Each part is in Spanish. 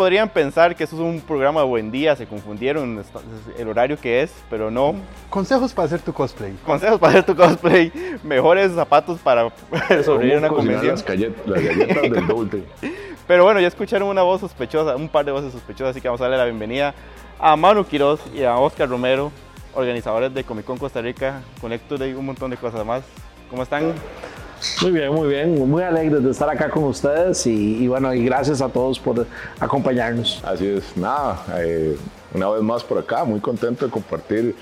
podrían pensar que eso es un programa de buen día, se confundieron el horario que es, pero no. Consejos para hacer tu cosplay. Consejos para hacer tu cosplay. Mejores zapatos para sobrevivir a una convención. Las, galletas, las galletas del doble. Pero bueno, ya escucharon una voz sospechosa, un par de voces sospechosas, así que vamos a darle la bienvenida a Manu Quiroz y a Oscar Romero, organizadores de Comic Con Costa Rica, Conecto y un montón de cosas más. ¿Cómo están? Muy bien, muy bien. Muy alegres de estar acá con ustedes y, bueno, y gracias a todos por acompañarnos. Así es, nada, eh, una vez más por acá, muy contento de compartir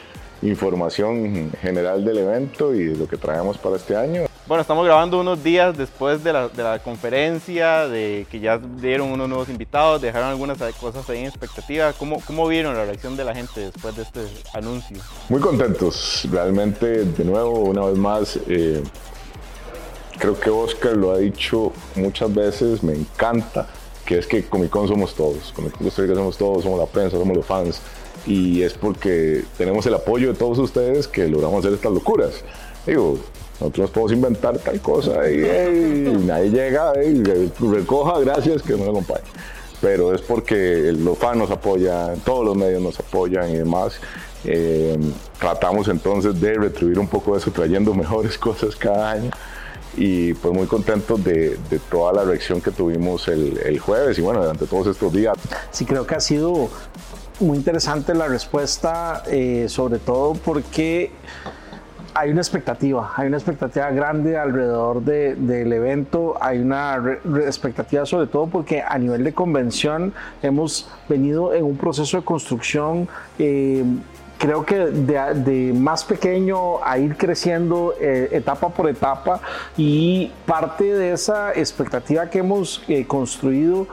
información general del evento y de lo que traemos para este año. Bueno, estamos grabando unos días después de la, de la, conferencia, de que ya dieron unos nuevos invitados, dejaron algunas cosas ahí en expectativa. ¿Cómo, ¿Cómo vieron la reacción de la gente después de este anuncio? Muy contentos, realmente, de nuevo, una vez más, eh, creo que Oscar lo ha dicho muchas veces, me encanta, que es que Comic Con somos todos, Comic Con somos todos, somos la prensa, somos los fans, y es porque tenemos el apoyo de todos ustedes que logramos hacer estas locuras. Digo, nosotros podemos inventar tal cosa y, nadie llega y recoja, gracias que nos acompañe. Pero es porque los fans nos apoyan, todos los medios nos apoyan y demás. Eh, tratamos entonces de retribuir un poco eso trayendo mejores cosas cada año y pues muy contentos de, toda la reacción que tuvimos el, jueves y bueno, durante todos estos días. Sí, creo que ha sido muy interesante la respuesta, eh, sobre todo porque hay una expectativa, hay una expectativa grande alrededor del evento, hay una expectativa sobre todo porque a nivel de convención hemos venido en un proceso de construcción eh, creo que de, más pequeño a ir creciendo eh, etapa por etapa y parte de esa expectativa que hemos eh, construido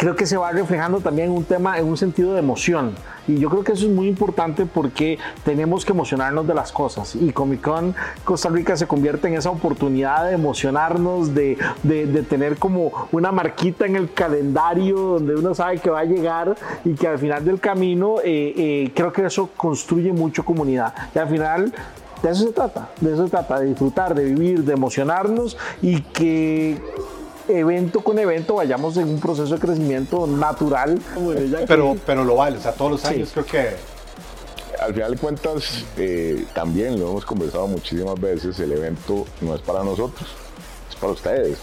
creo que se va reflejando también un tema en un sentido de emoción. Y yo creo que eso es muy importante porque tenemos que emocionarnos de las cosas. Y Comic Con Costa Rica se convierte en esa oportunidad de emocionarnos, de, de, tener como una marquita en el calendario donde uno sabe que va a llegar y que al final del camino eh, eh, creo que eso construye mucho comunidad. Y al final de eso se trata, de eso se trata, de disfrutar, de vivir, de emocionarnos y que evento con evento vayamos en un proceso de crecimiento natural. Pero, pero lo vale, o sea, todos los años creo que... Al final de cuentas, eh, también lo hemos conversado muchísimas veces, el evento no es para nosotros, es para ustedes.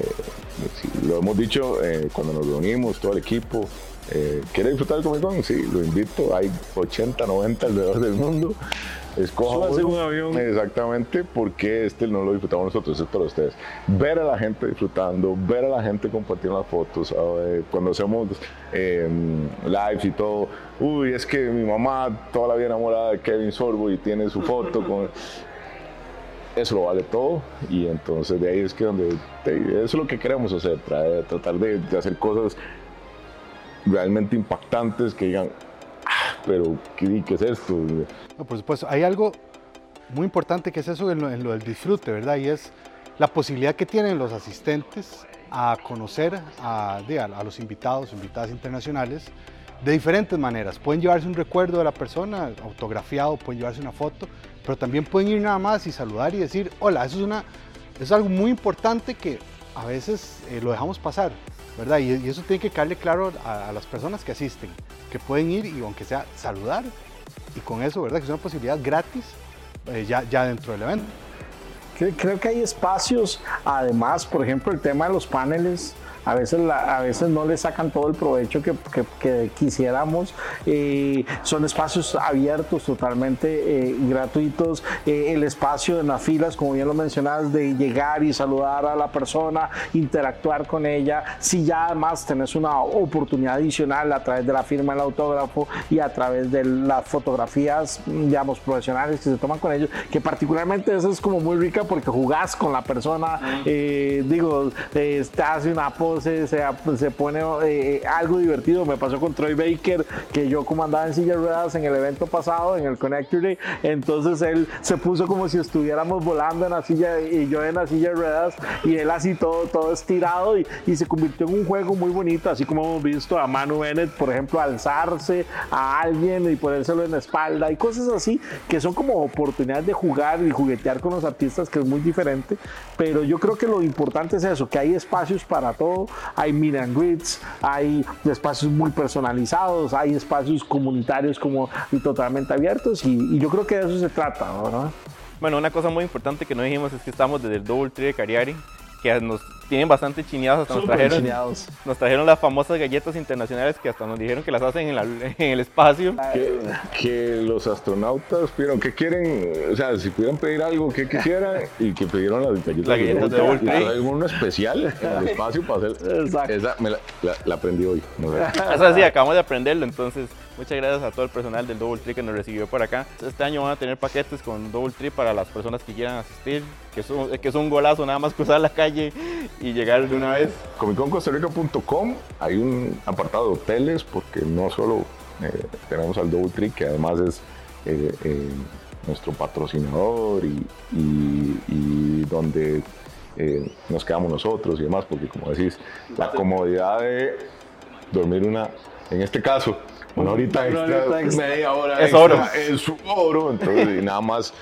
Eh, lo hemos dicho eh, cuando nos reunimos, todo el equipo, ¿quiere disfrutar del Comic Con? Sí, lo invito, hay 80, 90 alrededor del mundo escoja un avión. Exactamente, porque este no lo disfrutamos nosotros, es para ustedes. Ver a la gente disfrutando, ver a la gente compartiendo las fotos, cuando hacemos eh, lives y todo. Uy, es que mi mamá toda la vida enamorada de Kevin Sorbo y tiene su foto con eso lo vale todo y entonces de ahí es que donde eso es lo que queremos hacer, tratar de, hacer cosas realmente impactantes que digan, ah, pero ¿qué, ¿qué, es esto? No, por supuesto, hay algo muy importante que es eso en lo, del disfrute, ¿verdad? Y es la posibilidad que tienen los asistentes a conocer a, a, los invitados, invitadas internacionales, de diferentes maneras. Pueden llevarse un recuerdo de la persona, autografiado, pueden llevarse una foto, pero también pueden ir nada más y saludar y decir, hola, eso es, una, es algo muy importante que a veces eh, lo dejamos pasar, ¿verdad? Y, eso tiene que quedarle claro a, las personas que asisten, que pueden ir y aunque sea saludar y con eso, ¿verdad? Que es una posibilidad gratis eh, ya, ya dentro del evento. Creo que hay espacios, además, por ejemplo, el tema de los paneles a veces, a veces no le sacan todo el provecho que, que, quisiéramos. Eh, son espacios abiertos, totalmente eh, gratuitos. Eh, el espacio en las filas, como bien lo mencionabas, de llegar y saludar a la persona, interactuar con ella. Si ya además tenés una oportunidad adicional a través de la firma del autógrafo y a través de las fotografías, digamos, profesionales que se toman con ellos, que particularmente eso es como muy rica porque jugás con la persona, digo, te hace una pose se, se, pone eh, algo divertido. Me pasó con Troy Baker, que yo como andaba en silla de ruedas en el evento pasado, en el Connector Day, entonces él se puso como si estuviéramos volando en la silla y yo en la silla de ruedas y él así todo, todo estirado y, y se convirtió en un juego muy bonito, así como hemos visto a Manu Bennett, por ejemplo, alzarse a alguien y ponérselo en la espalda y cosas así que son como oportunidades de jugar y juguetear con los artistas, que es muy diferente, pero yo creo que lo importante es eso, que hay espacios para todo hay meet and hay espacios muy personalizados, hay espacios comunitarios como y totalmente abiertos y, y yo creo que de eso se trata, ¿verdad? Bueno, una cosa muy importante que no dijimos es que estamos desde el Double Tree de Cariari, que nos tienen bastante chineados, hasta nos trajeron, chineados. nos trajeron las famosas galletas internacionales que hasta nos dijeron que las hacen en, la- en el espacio. Que, que los astronautas pidieron, ¿qué quieren? O sea, si pudieran pedir algo, ¿qué quisieran? Y que pidieron las galletas, Las galletas de Double Y Tree. traen uno especial en el espacio para hacer. Exacto. Esa me la, la- la aprendí hoy. no sé. Eso sí, acabamos de aprenderlo, entonces muchas gracias a todo el personal del Double Tree que nos recibió por acá. Este año van a tener paquetes con Double Tree para las personas que quieran asistir, que es un, que es un golazo nada más cruzar la calle y llegar de una vez. ComicConCostaRica.com hay un apartado de hoteles porque no solo eh, tenemos al Double Tree, que además es eh, eh, nuestro patrocinador y, y- y donde eh, nos quedamos nosotros y demás, porque como decís, la comodidad de dormir una, en este caso, una horita Una extra, horita extra. media hora Es extra, oro. Es oro, entonces y nada más.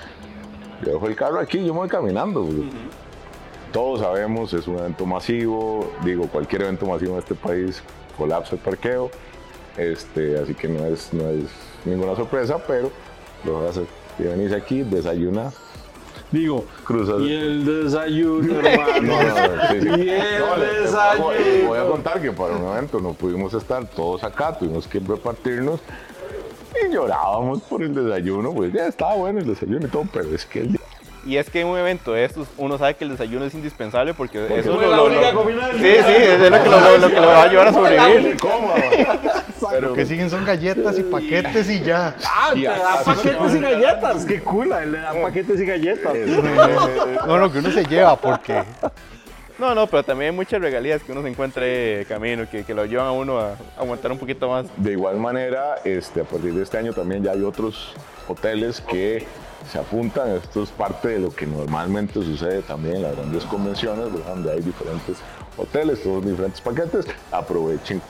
Yo dejo el carro aquí, yo me voy caminando. todos sabemos, es un evento masivo, digo, cualquier evento masivo en este país colapsa el parqueo, este, así que no es, no es ninguna sorpresa, pero lo vas a hacer. Y venís aquí, desayuna, Digo, y el desayuno, hermano. No, no, no, sí, sí. Y el No, desayuno. Voy a contar que para un evento no pudimos estar todos acá, tuvimos que repartirnos y llorábamos por el desayuno, pues ya estaba bueno el desayuno y todo, pero es que el Y es que en un evento de estos uno sabe que el desayuno es indispensable porque, eso fue lo, la lo- única lo- Sí, sí, es lo que lo, lo- lo que lo va a ayudar a sobrevivir. Pero, Lo que siguen son galletas y paquetes y ya. Ah, te da paquetes y galletas. Qué cool, le dan paquetes y galletas. No, no, que uno se lleva porque No, no, pero también hay muchas regalías que uno se encuentra de camino, que, que lo llevan a uno a aguantar un poquito más. De igual manera, este, a partir de este año también ya hay otros hoteles que se apuntan. Esto es parte de lo que normalmente sucede también en las grandes convenciones, donde hay diferentes hoteles, todos diferentes paquetes. Aprovechen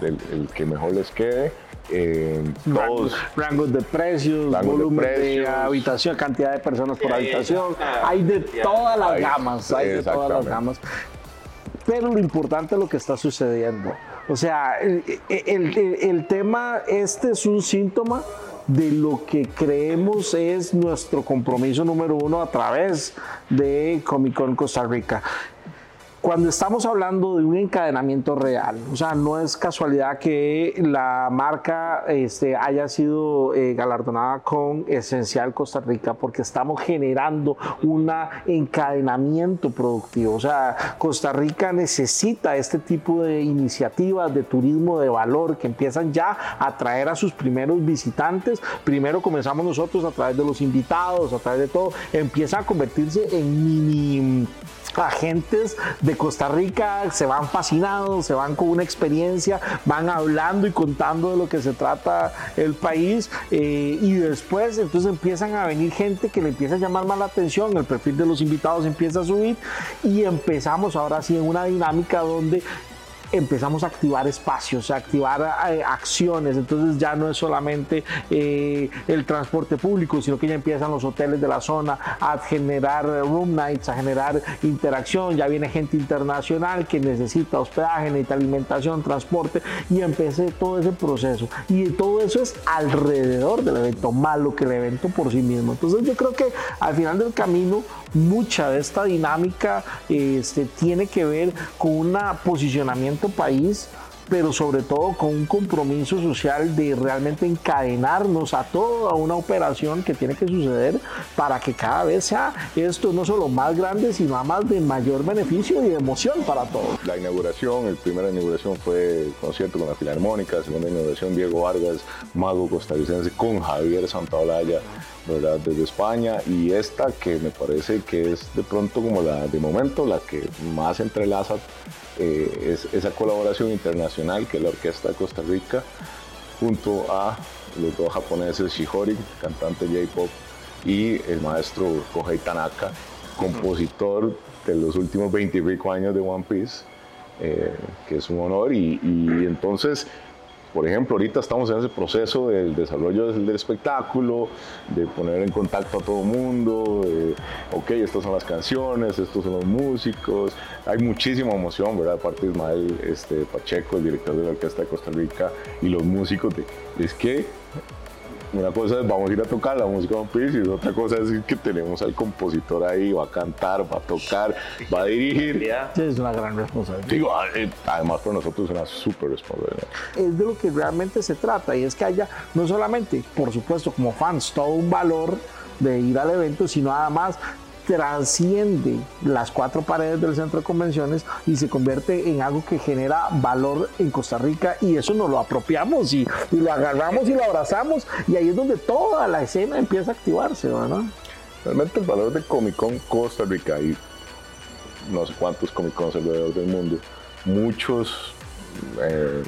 el, el que mejor les quede. Eh, todos, Rangos de precios, Rangos volumen de, precios. habitación, cantidad de personas por habitación. Hay de todas las Hay- gamas, hay de todas las gamas. Pero lo importante es lo que está sucediendo. O sea, el- el tema, este es un síntoma de lo que creemos es nuestro compromiso número uno a través de Comic Con Costa Rica cuando estamos hablando de un encadenamiento real, o sea, no es casualidad que la marca este, haya sido eh, galardonada con Esencial Costa Rica, porque estamos generando un encadenamiento productivo. O sea, Costa Rica necesita este tipo de iniciativas de turismo de valor que empiezan ya a atraer a sus primeros visitantes. Primero comenzamos nosotros a través de los invitados, a través de todo, empieza a convertirse en mini agentes de Costa Rica se van fascinados, se van con una experiencia, van hablando y contando de lo que se trata el país eh, y después entonces empiezan a venir gente que le empieza a llamar más la atención, el perfil de los invitados empieza a subir y empezamos ahora sí en una dinámica donde empezamos a activar espacios, a activar eh, acciones. Entonces ya no es solamente eh, el transporte público, sino que ya empiezan los hoteles de la zona a generar room nights, a generar interacción. Ya viene gente internacional que necesita hospedaje, necesita alimentación, transporte y empecé todo ese proceso. Y todo eso es alrededor del evento, más lo que el evento por sí mismo. Entonces yo creo que al final del camino mucha de esta dinámica este, tiene que ver con un posicionamiento país pero sobre todo con un compromiso social de realmente encadenarnos a toda una operación que tiene que suceder para que cada vez sea esto no solo más grande, sino además de mayor beneficio y de emoción para todos. La inauguración, el primera inauguración fue el concierto con la Filarmónica, la segunda inauguración Diego Vargas, mago costarricense con Javier Santaolalla, Desde España y esta que me parece que es de pronto como la de momento la que más entrelaza eh, es esa colaboración internacional que es la Orquesta de Costa Rica junto a los dos japoneses Shihori, cantante J-pop, y el maestro Kohei Tanaka, compositor de los últimos 20 y pico años de One Piece, eh, que es un honor. Y entonces por ejemplo, ahorita estamos en ese proceso del desarrollo del, espectáculo, de poner en contacto a todo el mundo, de, ok, estas son las canciones, estos son los músicos, hay muchísima emoción, ¿verdad? Aparte Ismael este, Pacheco, el director de la Orquesta de Costa Rica, y los músicos, de, es que una cosa es vamos a ir a tocar la música de One Piece y otra cosa es que tenemos al compositor ahí, va a cantar, va a tocar, va a dirigir. Sí, es una gran responsabilidad. Digo, eh, además para nosotros es una súper responsabilidad. Es de lo que realmente se trata y es que haya no solamente, por supuesto, como fans, todo un valor de ir al evento, sino además trasciende las cuatro paredes del centro de convenciones y se convierte en algo que genera valor en Costa Rica y eso nos lo apropiamos y, lo agarramos y lo abrazamos y ahí es donde toda la escena empieza a activarse, ¿verdad? Realmente el valor de Comic Con Costa Rica y no sé cuántos Comic Cons alrededor del mundo, muchos, eh,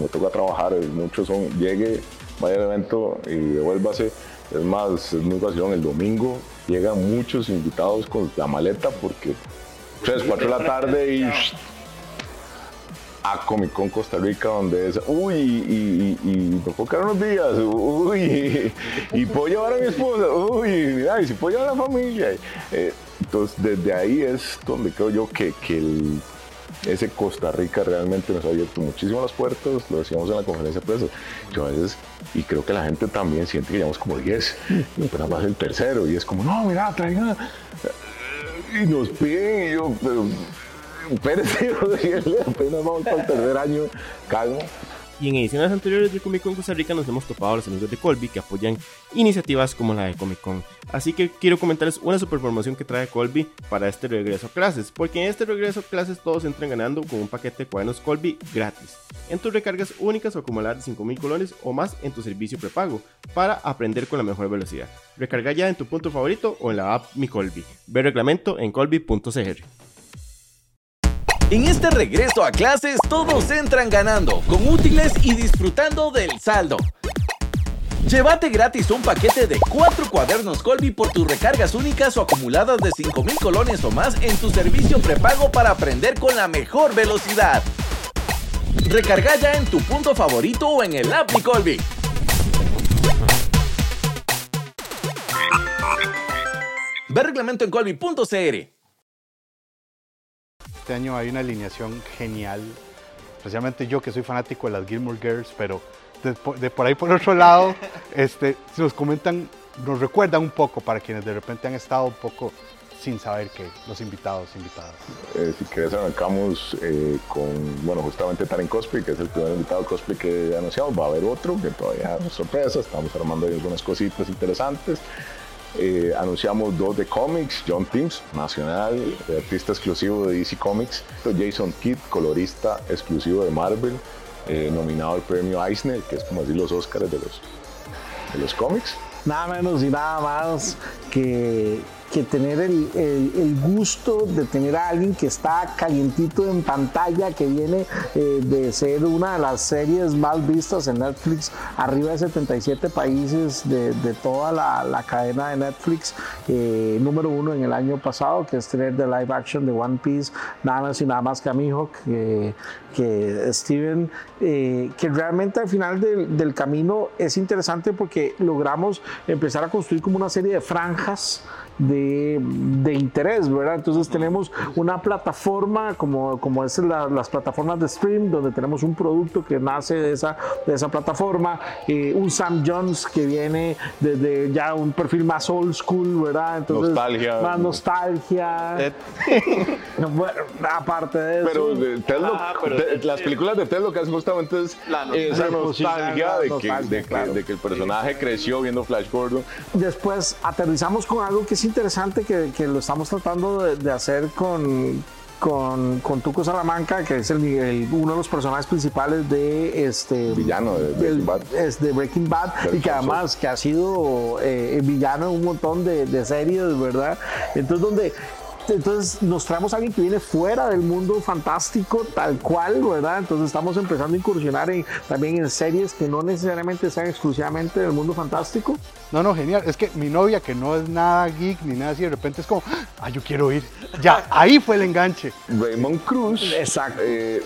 me toca trabajar, muchos son, llegue, vaya al evento y devuélvase. Es más, es muy fácil, el domingo llegan muchos invitados con la maleta porque 3, 4 de la tarde y a Comic Con Costa Rica donde es, uy, y, y, y me puedo quedar unos días, uy, y, puedo llevar a mi esposa, uy, mira, y si puedo llevar a la familia. Eh, entonces, desde ahí es donde creo yo que, que el, ese Costa Rica realmente nos ha abierto muchísimo las puertas, lo decíamos en la conferencia de prensa. Yo a veces, y creo que la gente también siente que llevamos como 10, apenas va el tercero, y es como, no, mira, traigan. Y nos piden, y yo, pero, espérate, apenas vamos para el tercer año, calma y en ediciones anteriores de Comic Con Costa Rica nos hemos topado a los amigos de Colby que apoyan iniciativas como la de Comic Con. Así que quiero comentarles una super promoción que trae Colby para este regreso a clases, porque en este regreso a clases todos entran ganando con un paquete de cuadernos Colby gratis. En tus recargas únicas o acumular de 5000 colones o más en tu servicio prepago para aprender con la mejor velocidad. Recarga ya en tu punto favorito o en la app Mi Colby. Ve reglamento en colby.cr. En este regreso a clases todos entran ganando, con útiles y disfrutando del saldo. Llévate gratis un paquete de 4 cuadernos Colby por tus recargas únicas o acumuladas de 5000 colones o más en tu servicio prepago para aprender con la mejor velocidad. Recarga ya en tu punto favorito o en el app Colby. Ve reglamento en colby.cr. Este año hay una alineación genial, especialmente yo que soy fanático de las Gilmore Girls, pero de, por ahí por otro lado, este, nos comentan, nos recuerdan un poco para quienes de repente han estado un poco sin saber que los invitados, invitadas. Eh, si quieres arrancamos eh, con, bueno, justamente Taren Cosplay, que es el primer invitado cosplay que he anunciado, va a haber otro, que todavía es sorpresa, estamos armando ahí algunas cositas interesantes. Eh, anunciamos dos de cómics, John Teams, nacional, artista exclusivo de DC Comics, Jason Kidd, colorista exclusivo de Marvel, eh, nominado al premio Eisner, que es como decir los Oscars de los, de los cómics. Nada menos y nada más que que tener el, el, gusto de tener a alguien que está calientito en pantalla, que viene eh, de ser una de las series más vistas en Netflix, arriba de 77 países de, de toda la, la, cadena de Netflix, eh, número uno en el año pasado, que es tener de live action de One Piece, nada más y nada más que a mi que, que Steven, eh, que realmente al final del, del camino es interesante porque logramos empezar a construir como una serie de franjas de, de, interés, ¿verdad? Entonces tenemos una plataforma como, como es las plataformas de stream, donde tenemos un producto que nace de esa, de esa plataforma, eh, un Sam Jones que viene desde ya un perfil más old school, ¿verdad? Entonces, nostalgia. Más nostalgia. bueno, aparte de eso. Pero, ah, las películas de Ted lo que hacen justamente es esa nostalgia, de, que, de, que, el personaje creció viendo Flash Gordon. Después aterrizamos con algo que sí interesante que, que lo estamos tratando de, de hacer con, con, con, Tuco Salamanca, que es el, uno de los personajes principales de este villano de Breaking Bad, es de Breaking Bad y que además que ha sido eh, villano en un montón de, de, series, ¿verdad? Entonces donde entonces nos traemos a alguien que viene fuera del mundo fantástico, tal cual, ¿verdad? Entonces estamos empezando a incursionar en, también en series que no necesariamente sean exclusivamente del mundo fantástico. No, no, genial. Es que mi novia, que no es nada geek ni nada así, de repente es como, ah, yo quiero ir. Ya, ahí fue el enganche. Raymond Cruz, Exacto. eh,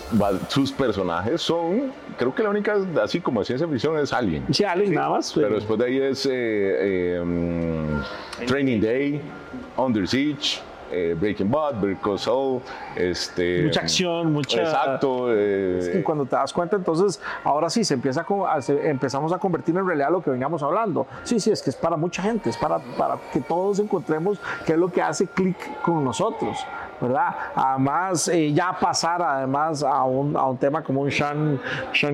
sus personajes son, creo que la única, así como de ciencia ficción, es Alien. Sí, Alien, nada más. Pero después de ahí es eh, eh, Training Day, Under Siege, eh, Breaking Bad, Call Saul, este, Mucha acción, mucha- Exacto. eh, Y cuando te das cuenta, entonces, ahora sí, se empieza a- se- empezamos a convertir en realidad lo que veníamos hablando. Sí, sí, es que es para mucha gente, es para, para que todos encontremos qué es lo que hace clic con nosotros, ¿verdad? Además, eh, ya pasar además a un, a un tema como un Sean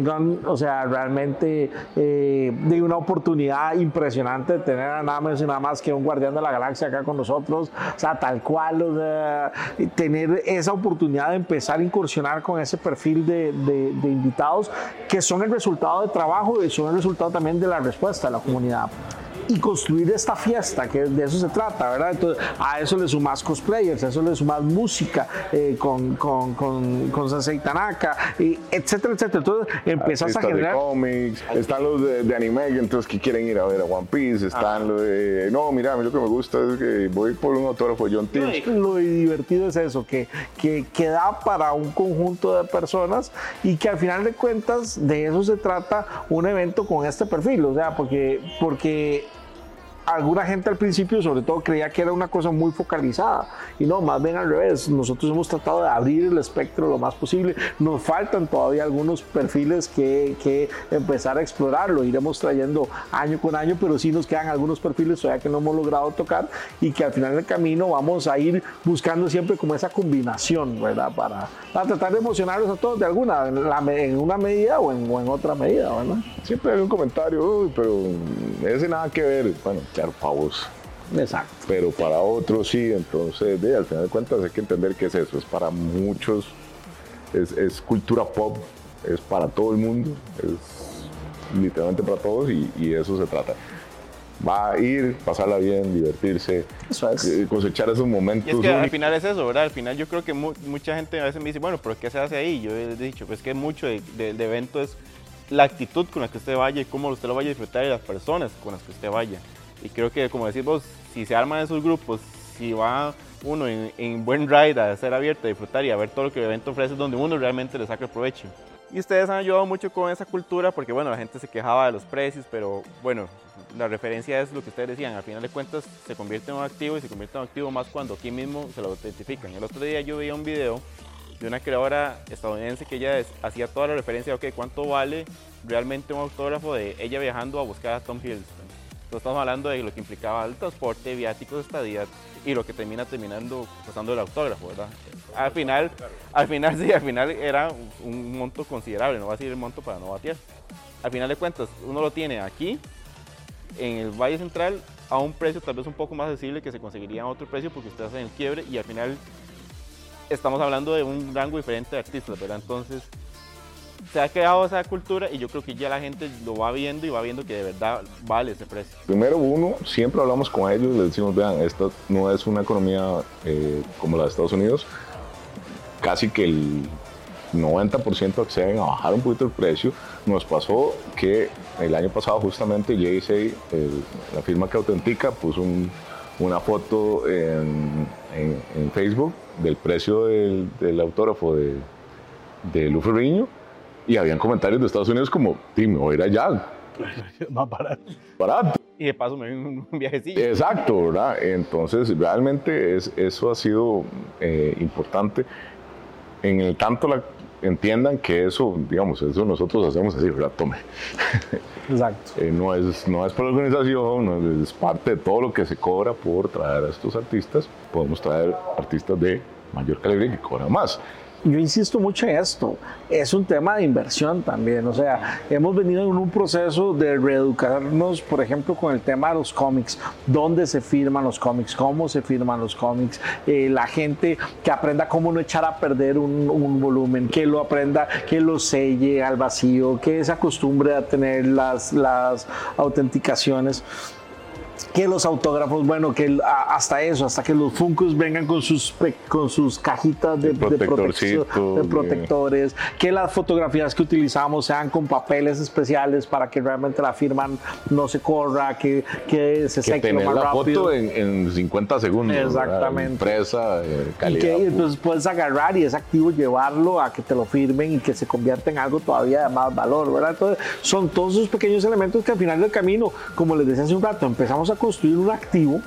Gunn, o sea, realmente eh, de una oportunidad impresionante de tener a nada más y nada más que un guardián de la galaxia acá con nosotros, o sea, tal cual, tener esa oportunidad de empezar a incursionar con ese perfil de, de- de invitados que son el resultado de trabajo y son el resultado también de la respuesta de la comunidad y construir esta fiesta, que de eso se trata, ¿verdad? Entonces, a eso le sumas cosplayers, a eso le sumas música eh, con, con, con, con Sensei Tanaka, y etcétera, etcétera. Entonces, empiezas a artistas de generar... cómics, están los de, de anime, entonces que quieren ir a ver a One Piece, están los de, no, mira, a mí lo que me gusta es que voy por un autógrafo de John Tinch. Lo divertido es eso, que, que, que da para un conjunto de personas y que al final de cuentas de eso se trata un evento con este perfil, o sea, porque, porque alguna gente al principio sobre todo creía que era una cosa muy focalizada y no, más bien al revés, nosotros hemos tratado de abrir el espectro lo más posible, nos faltan todavía algunos perfiles que, que empezar a explorar, lo iremos trayendo año con año, pero sí nos quedan algunos perfiles todavía que no hemos logrado tocar y que al final del camino vamos a ir buscando siempre como esa combinación, ¿verdad? Para, para tratar de emocionarlos a todos de alguna, en, en una medida o en, otra medida, ¿verdad? Siempre hay un comentario, "Uy, pero ese nada que ver. Bueno, claro, para vos. Exacto. pero para otros sí, entonces de, al final de cuentas hay que entender que es eso, es para muchos, es, es cultura pop, es para todo el mundo, es literalmente para todos y, y eso se trata. Va a ir, pasarla bien, divertirse, Eso es. eh, cosechar esos momentos. Y es que al final es eso, ¿verdad? Al final yo creo que mu- mucha gente a veces me dice, bueno, pero ¿qué se hace ahí? Yo he dicho, pues que mucho de- de- del evento es la actitud con la que usted vaya y cómo usted lo vaya a disfrutar y las personas con las que usted vaya. Y creo que, como decís vos, si se arman esos grupos, si va uno en, en buen ride a ser abierto, a disfrutar y a ver todo lo que el evento ofrece, es donde uno realmente le saca el provecho. Y ustedes han ayudado mucho con esa cultura porque, bueno, la gente se quejaba de los precios, pero bueno, la referencia es lo que ustedes decían, al final de cuentas se convierte en un activo y se convierte en un activo más cuando aquí mismo se lo autentifican. El otro día yo veía un video de una creadora estadounidense que ella hacía toda la referencia, ok, ¿cuánto vale realmente un autógrafo de ella viajando a buscar a Tom Hiddleston? Entonces estamos hablando de lo que implicaba el transporte, viáticos, estadía y lo que termina terminando costando el autógrafo, ¿verdad? Al final, al final sí, al final era un- monto considerable, no va a decir el monto para no batear. Al final de cuentas, uno lo tiene aquí, en el Valle Central, a un precio tal vez un poco más accesible que se conseguiría a otro precio porque ustedes hacen el quiebre y al final estamos hablando de un rango diferente de artistas, ¿verdad? Entonces, se ha creado esa cultura y yo creo que ya la gente lo va viendo y va viendo que de verdad vale ese precio. Primero uno, siempre hablamos con ellos, les decimos, vean, esta no es una economía eh, como la de Estados Unidos, casi que el 90% acceden a bajar un poquito el precio. Nos pasó que el año pasado justamente el- la firma que autentica, puso un- una foto en, Facebook del precio del, autógrafo de, de Lu Ferriño y habían comentarios de Estados Unidos como, dime, voy a ir allá, Más barato. barato. Y de paso me ven un un viajecillo. Exacto, ¿verdad? Entonces, realmente es, eso ha sido eh, importante. En el tanto la, entiendan que eso, digamos, eso nosotros hacemos así, ¿verdad? Tome. Exacto. Eh, no, es, no es por la organización, no es, es parte de todo lo que se cobra por traer a estos artistas. Podemos traer artistas de mayor calibre que cobran más. Yo insisto mucho en esto, es un tema de inversión también, o sea, hemos venido en un proceso de reeducarnos, por ejemplo, con el tema de los cómics, dónde se firman los cómics, cómo se firman los cómics, eh, la gente que aprenda cómo no echar a perder un, un volumen, que lo aprenda, que lo selle al vacío, que se acostumbre a tener las, las autenticaciones. Que los autógrafos, bueno, que hasta eso, hasta que los Funkos vengan con sus, con sus cajitas de, de, de protectores, que las fotografías que utilizamos sean con papeles especiales para que realmente la firma no se corra, que, que se seque lo más la rápido. foto en, en 50 segundos. Exactamente. Impresa, eh, calidad. Y que entonces puedes agarrar y es activo llevarlo a que te lo firmen y que se convierta en algo todavía de más valor, ¿verdad? Entonces, son todos esos pequeños elementos que al final del camino, como les decía hace un rato, empezamos a construir un activo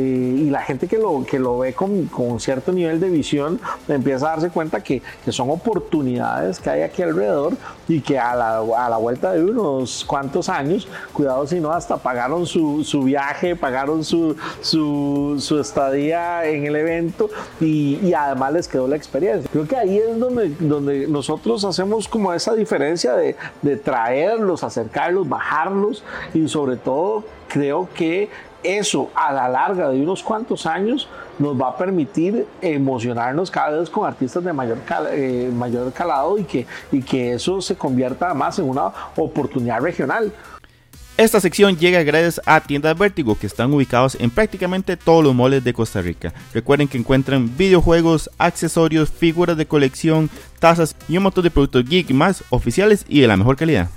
y la gente que lo, que lo ve con, con, cierto nivel de visión empieza a darse cuenta que, que, son oportunidades que hay aquí alrededor y que a la, a la vuelta de unos cuantos años, cuidado si no, hasta pagaron su, su viaje, pagaron su, su, su, estadía en el evento y, y, además les quedó la experiencia. Creo que ahí es donde, donde nosotros hacemos como esa diferencia de, de traerlos, acercarlos, bajarlos y sobre todo creo que eso a la larga de unos cuantos años nos va a permitir emocionarnos cada vez con artistas de mayor, eh, mayor calado y que, y que eso se convierta además en una oportunidad regional. Esta sección llega gracias a Tiendas Vértigo que están ubicados en prácticamente todos los moles de Costa Rica. Recuerden que encuentran videojuegos, accesorios, figuras de colección, tazas y un montón de productos geek más oficiales y de la mejor calidad.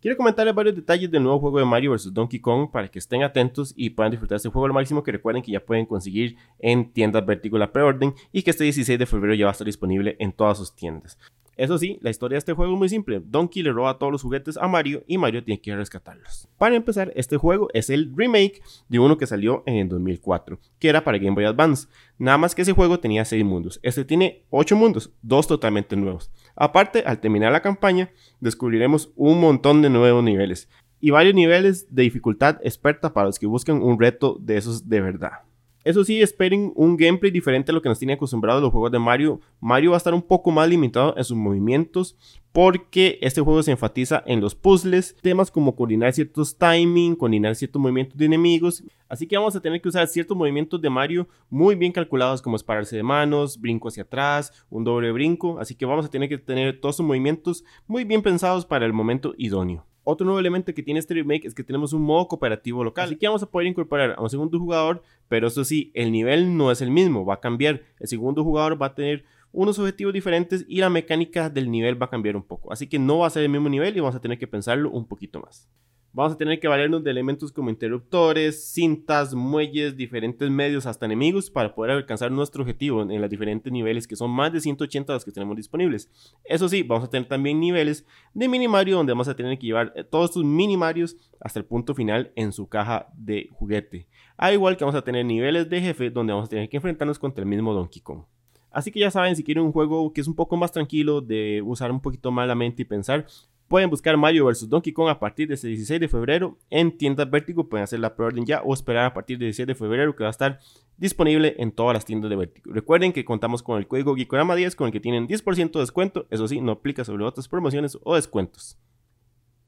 Quiero comentarles varios detalles del nuevo juego de Mario vs. Donkey Kong para que estén atentos y puedan disfrutar este juego al máximo que recuerden que ya pueden conseguir en tiendas Vertigo preorden y que este 16 de febrero ya va a estar disponible en todas sus tiendas. Eso sí, la historia de este juego es muy simple. Donkey le roba todos los juguetes a Mario y Mario tiene que rescatarlos. Para empezar, este juego es el remake de uno que salió en el 2004, que era para Game Boy Advance. Nada más que ese juego tenía 6 mundos. Este tiene 8 mundos, dos totalmente nuevos. Aparte, al terminar la campaña, descubriremos un montón de nuevos niveles y varios niveles de dificultad experta para los que buscan un reto de esos de verdad. Eso sí, esperen un gameplay diferente a lo que nos tiene acostumbrados los juegos de Mario. Mario va a estar un poco más limitado en sus movimientos porque este juego se enfatiza en los puzzles, temas como coordinar ciertos timing, coordinar ciertos movimientos de enemigos. Así que vamos a tener que usar ciertos movimientos de Mario muy bien calculados como pararse de manos, brinco hacia atrás, un doble brinco. Así que vamos a tener que tener todos sus movimientos muy bien pensados para el momento idóneo. Otro nuevo elemento que tiene este remake es que tenemos un modo cooperativo local. Así que vamos a poder incorporar a un segundo jugador, pero eso sí, el nivel no es el mismo, va a cambiar. El segundo jugador va a tener unos objetivos diferentes y la mecánica del nivel va a cambiar un poco. Así que no va a ser el mismo nivel y vamos a tener que pensarlo un poquito más. Vamos a tener que valernos de elementos como interruptores, cintas, muelles, diferentes medios, hasta enemigos para poder alcanzar nuestro objetivo en los diferentes niveles que son más de 180 los que tenemos disponibles. Eso sí, vamos a tener también niveles de mini Mario donde vamos a tener que llevar todos sus mini Marios hasta el punto final en su caja de juguete. Al igual que vamos a tener niveles de jefe donde vamos a tener que enfrentarnos contra el mismo Donkey Kong. Así que ya saben, si quieren un juego que es un poco más tranquilo, de usar un poquito más la mente y pensar, Pueden buscar Mario vs. Donkey Kong a partir de este 16 de febrero en tiendas Vertigo. Pueden hacer la preorden ya o esperar a partir del 16 de febrero que va a estar disponible en todas las tiendas de Vertigo. Recuerden que contamos con el código Geekorama 10 con el que tienen 10% de descuento. Eso sí, no aplica sobre otras promociones o descuentos.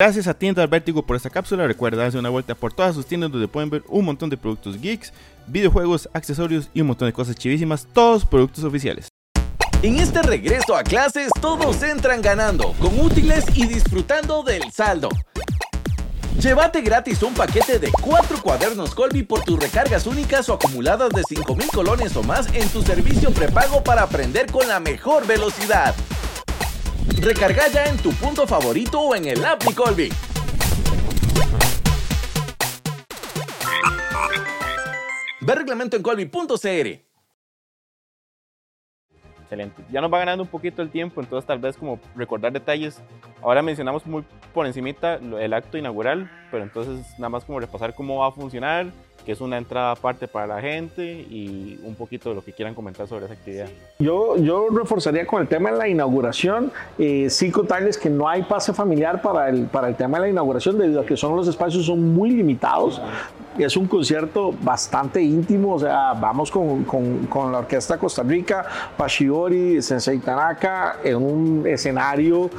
Gracias a Tiendas Vertigo por esta cápsula. Recuerda darse una vuelta por todas sus tiendas donde pueden ver un montón de productos geeks, videojuegos, accesorios y un montón de cosas chivísimas. Todos productos oficiales. En este regreso a clases, todos entran ganando, con útiles y disfrutando del saldo. Llévate gratis un paquete de 4 cuadernos Colby por tus recargas únicas o acumuladas de 5000 colones o más en tu servicio prepago para aprender con la mejor velocidad. Recarga ya en tu punto favorito o en el app de Colby. Ve reglamento en colby.cr. Excelente. Ya nos va ganando un poquito el tiempo, entonces tal vez como recordar detalles. Ahora mencionamos muy por encimita el acto inaugural, pero entonces nada más como repasar cómo va a funcionar, que es una entrada aparte para la gente y un poquito de lo que quieran comentar sobre esa actividad. Yo, yo reforzaría con el tema de la inauguración, eh, sí contarles que no hay pase familiar para el, para el tema de la inauguración debido a que son los espacios son muy limitados. Es un concierto bastante íntimo, o sea, vamos con, con, con la Orquesta Costa Rica, Pashiori, Sensei Tanaka, en un escenario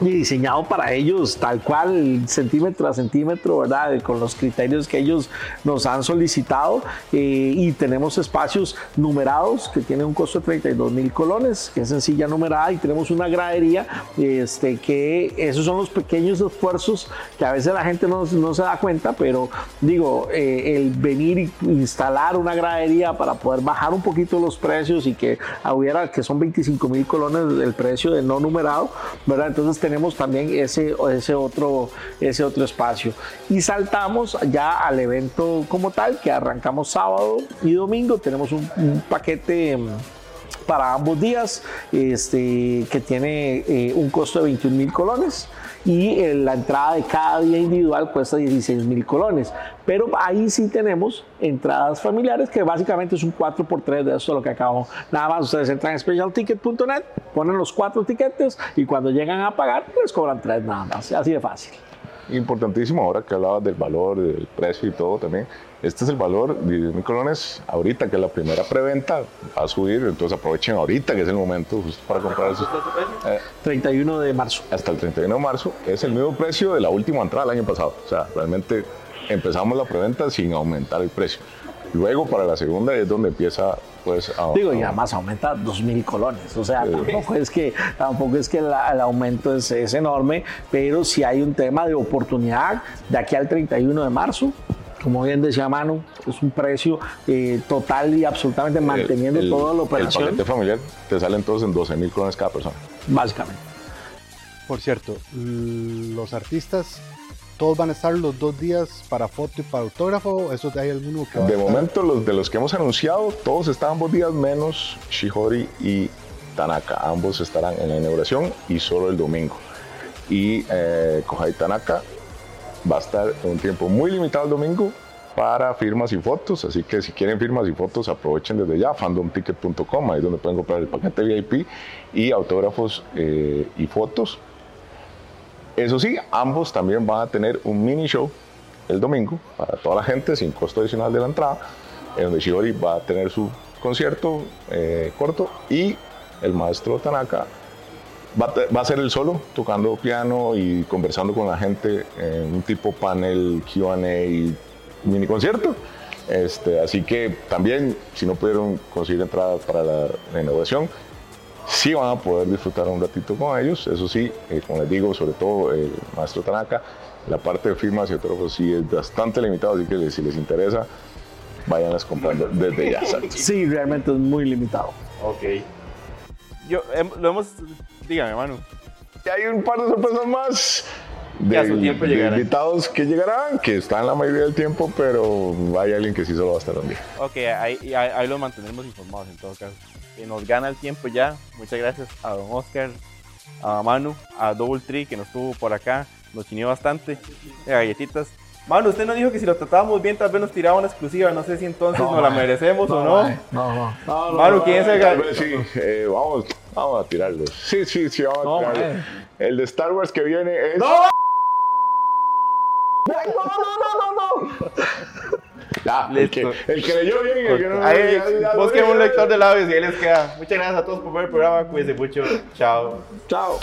y diseñado para ellos tal cual, centímetro a centímetro, ¿verdad? Con los criterios que ellos nos han solicitado eh, y tenemos espacios numerados que tienen un costo de 32 mil colones, que es sencilla numerada y tenemos una gradería este, que esos son los pequeños esfuerzos que a veces la gente no, no se da cuenta, pero digo, eh, el venir y instalar una gradería para poder bajar un poquito los precios y que hubiera, que son 25 mil colones el precio de no numerado, ¿verdad? Entonces tenemos también ese, ese, otro, ese otro espacio. Y saltamos ya al evento como tal, que arrancamos sábado y domingo. Tenemos un, paquete mm, para ambos días, este, que tiene eh, un costo de 21 mil colones y eh, la entrada de cada día individual cuesta 16 mil colones. Pero ahí sí tenemos entradas familiares que básicamente es un 4x3 de eso lo que acabamos. Nada más ustedes entran en specialticket.net, ponen los cuatro tiquetes y cuando llegan a pagar les cobran tres nada más. Así de fácil. Importantísimo ahora que hablabas del valor, del precio y todo también. Este es el valor de 10 mil colones ahorita, que es la primera preventa, va a subir, entonces aprovechen ahorita, que es el momento justo para comprar esos. 31 de marzo. Hasta el 31 de marzo, es el mismo precio de la última entrada del año pasado. O sea, realmente empezamos la preventa sin aumentar el precio. Luego para la segunda es donde empieza pues a, Digo, y además aumenta 2.000 colones, o sea, tampoco es que, tampoco es que el aumento es, es, enorme, pero si hay un tema de oportunidad de aquí al 31 de marzo, como bien decía Manu, es un precio eh, total y absolutamente manteniendo toda la operación. El paquete familiar te sale entonces en 12 mil colones cada persona. Básicamente. Por cierto, los artistas ¿Todos van a estar los dos días para foto y para autógrafo? ¿Eso hay alguno que De momento, los de los que hemos anunciado, todos están ambos días menos Shihori y Tanaka. Ambos estarán en la inauguración y solo el domingo. Y eh, Kohai Tanaka va a estar en un tiempo muy limitado el domingo para firmas y fotos, así que si quieren firmas y fotos aprovechen desde ya, fandomticket.com, ahí es donde pueden comprar el paquete VIP y autógrafos eh, y fotos. Eso sí, ambos también van a tener un mini show el domingo para toda la gente sin costo adicional de la entrada, en donde Shibori va a tener su concierto eh, corto y el maestro Tanaka va a, ser el solo tocando piano y conversando con la gente en un tipo panel QA y mini concierto. Este, así que también, si no pudieron conseguir entradas para la inauguración, sí van a poder disfrutar un ratito con ellos. Eso sí, eh, como les digo, sobre todo el maestro Tanaka, la parte de firmas y autógrafos sí es bastante limitado, así que si les interesa, váyanlas comprando desde ya. Sí, realmente es muy limitado. Ok. Yo, em, lo hemos, dígame, Manu. Y hay un par de sorpresas más de, de invitados que llegarán, que están la mayoría del tiempo, pero hay alguien que sí solo va a estar un día. Ok, ahí, ahí, ahí lo mantenemos informados en todo caso que nos gana el tiempo ya. Muchas gracias a don Oscar, a Manu, a Double Tree que nos tuvo por acá, nos chineó bastante de galletitas. Manu, usted nos dijo que si lo tratábamos bien, tal vez nos tiraba una exclusiva. No sé si entonces nos la merecemos o no. No, no. Manu, ¿quién es el Sí, eh, vamos, vamos a tirarlos. Sí, sí, sí, vamos a tirarlos. El de Star Wars que viene es. ¡No! ¡No, no, no, no! no. Ya, el que, el que leyó bien y el que no ahí, Busquen un lector de labios y ahí les queda. Muchas gracias a todos por ver el programa. Cuídense mucho. Chao. Chao.